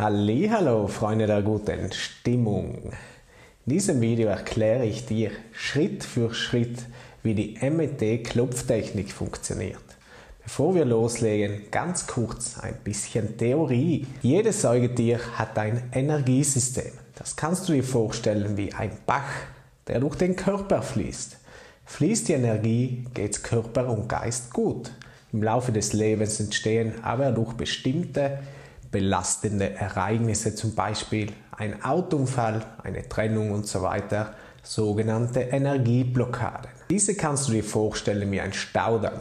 Hallo, Freunde der guten Stimmung. In diesem Video erkläre ich dir Schritt für Schritt, wie die MET-Klopftechnik funktioniert. Bevor wir loslegen, ganz kurz ein bisschen Theorie. Jedes Säugetier hat ein Energiesystem. Das kannst du dir vorstellen wie ein Bach, der durch den Körper fließt. Fließt die Energie, geht's Körper und Geist gut. Im Laufe des Lebens entstehen aber durch bestimmte belastende Ereignisse, zum Beispiel ein Autounfall, eine Trennung und so weiter, sogenannte Energieblockaden. Diese kannst du dir vorstellen wie ein Staudamm.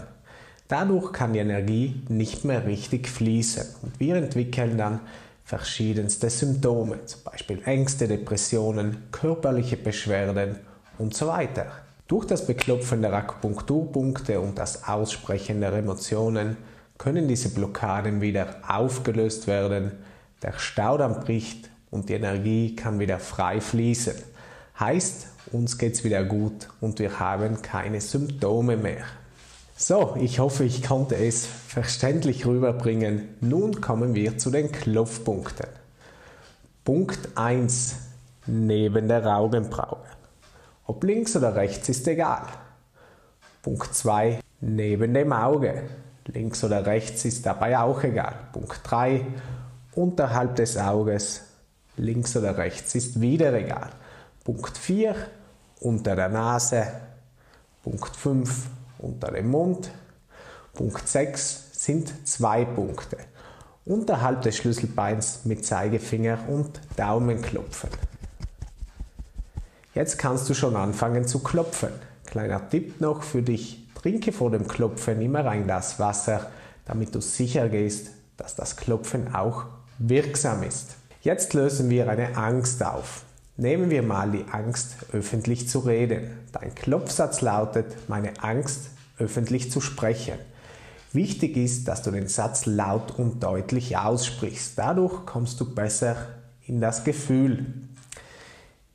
Dadurch kann die Energie nicht mehr richtig fließen und wir entwickeln dann verschiedenste Symptome, zum Beispiel Ängste, Depressionen, körperliche Beschwerden und so weiter. Durch das Beklopfen der Akupunkturpunkte und das Aussprechen der Emotionen können diese Blockaden wieder aufgelöst werden, der Staudamm bricht und die Energie kann wieder frei fließen. Heißt, uns geht's wieder gut und wir haben keine Symptome mehr. So, ich hoffe, ich konnte es verständlich rüberbringen. Nun kommen wir zu den Klopfpunkten. Punkt 1. Neben der Augenbraue. Ob links oder rechts ist egal. Punkt 2. Neben dem Auge. Links oder rechts ist dabei auch egal. Punkt 3. Unterhalb des Auges. Links oder rechts ist wieder egal. Punkt 4. Unter der Nase. Punkt 5. Unter dem Mund. Punkt 6 sind zwei Punkte. Unterhalb des Schlüsselbeins mit Zeigefinger und Daumen klopfen. Jetzt kannst du schon anfangen zu klopfen. Kleiner Tipp noch für dich. Trinke vor dem Klopfen immer ein Glas Wasser, damit du sicher gehst, dass das Klopfen auch wirksam ist. Jetzt lösen wir eine Angst auf. Nehmen wir mal die Angst, öffentlich zu reden. Dein Klopfsatz lautet, meine Angst, öffentlich zu sprechen. Wichtig ist, dass du den Satz laut und deutlich aussprichst. Dadurch kommst du besser in das Gefühl.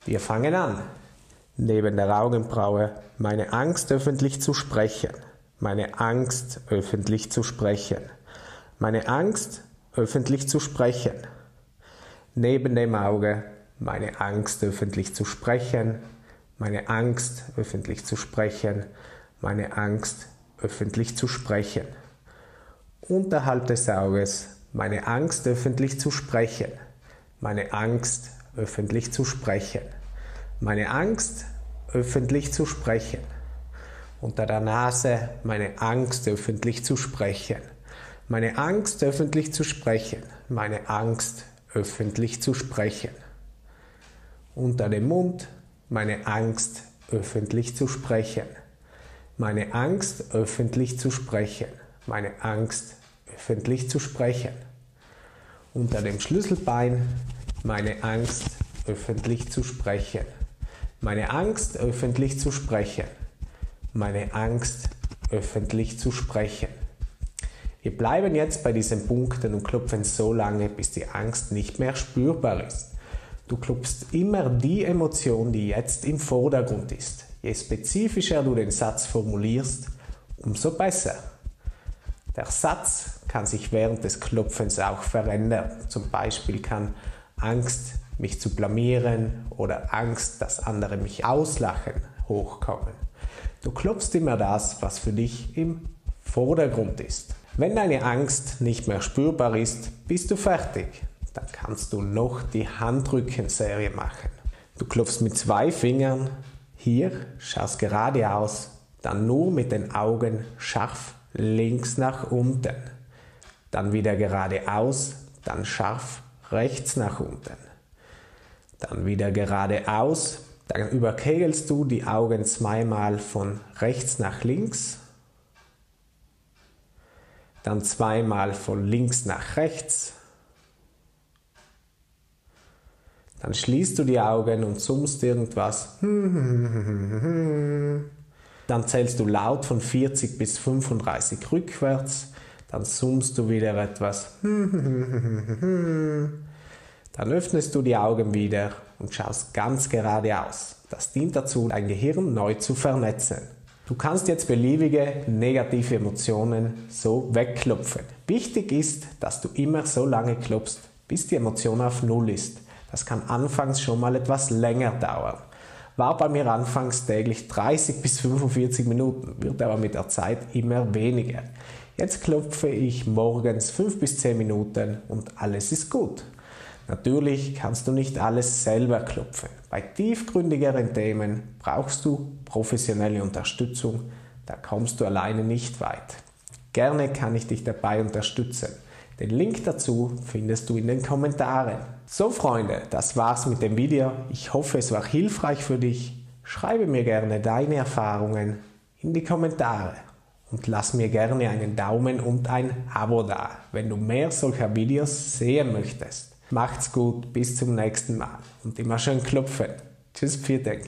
Wir fangen an neben der Augenbraue, meine Angst öffentlich zu sprechen, meine Angst öffentlich zu sprechen, meine Angst öffentlich zu sprechen, neben dem Auge, meine Angst öffentlich zu sprechen, meine Angst öffentlich zu sprechen, meine Angst öffentlich zu sprechen, unterhalb des Auges, meine Angst öffentlich zu sprechen, meine Angst öffentlich zu sprechen meine Angst, öffentlich zu sprechen. Unter der Nase meine Angst, öffentlich zu sprechen. Meine Angst, öffentlich zu sprechen. Meine Angst, öffentlich zu sprechen. Unter dem Mund meine Angst, öffentlich zu sprechen. Meine Angst, öffentlich zu sprechen. Meine Angst, öffentlich zu sprechen. Unter dem Schlüsselbein meine Angst, öffentlich zu sprechen. Meine Angst, öffentlich zu sprechen. Meine Angst, öffentlich zu sprechen. Wir bleiben jetzt bei diesen Punkten und klopfen so lange, bis die Angst nicht mehr spürbar ist. Du klopfst immer die Emotion, die jetzt im Vordergrund ist. Je spezifischer du den Satz formulierst, umso besser. Der Satz kann sich während des Klopfens auch verändern. Zum Beispiel kann Angst mich zu blamieren oder Angst, dass andere mich auslachen, hochkommen. Du klopfst immer das, was für dich im Vordergrund ist. Wenn deine Angst nicht mehr spürbar ist, bist du fertig. Dann kannst du noch die Handrückenserie machen. Du klopfst mit zwei Fingern hier, schaust geradeaus, dann nur mit den Augen scharf links nach unten. Dann wieder geradeaus, dann scharf rechts nach unten. Dann wieder geradeaus. Dann überkegelst du die Augen zweimal von rechts nach links. Dann zweimal von links nach rechts. Dann schließt du die Augen und summst irgendwas. Dann zählst du laut von 40 bis 35 rückwärts. Dann summst du wieder etwas. Dann öffnest du die Augen wieder und schaust ganz geradeaus. Das dient dazu, dein Gehirn neu zu vernetzen. Du kannst jetzt beliebige negative Emotionen so wegklopfen. Wichtig ist, dass du immer so lange klopfst, bis die Emotion auf Null ist. Das kann anfangs schon mal etwas länger dauern. War bei mir anfangs täglich 30 bis 45 Minuten, wird aber mit der Zeit immer weniger. Jetzt klopfe ich morgens 5 bis 10 Minuten und alles ist gut. Natürlich kannst du nicht alles selber klopfen. Bei tiefgründigeren Themen brauchst du professionelle Unterstützung, da kommst du alleine nicht weit. Gerne kann ich dich dabei unterstützen. Den Link dazu findest du in den Kommentaren. So Freunde, das war's mit dem Video. Ich hoffe, es war hilfreich für dich. Schreibe mir gerne deine Erfahrungen in die Kommentare und lass mir gerne einen Daumen und ein Abo da, wenn du mehr solcher Videos sehen möchtest. Macht's gut, bis zum nächsten Mal und immer schön klopfen. Tschüss, Dank.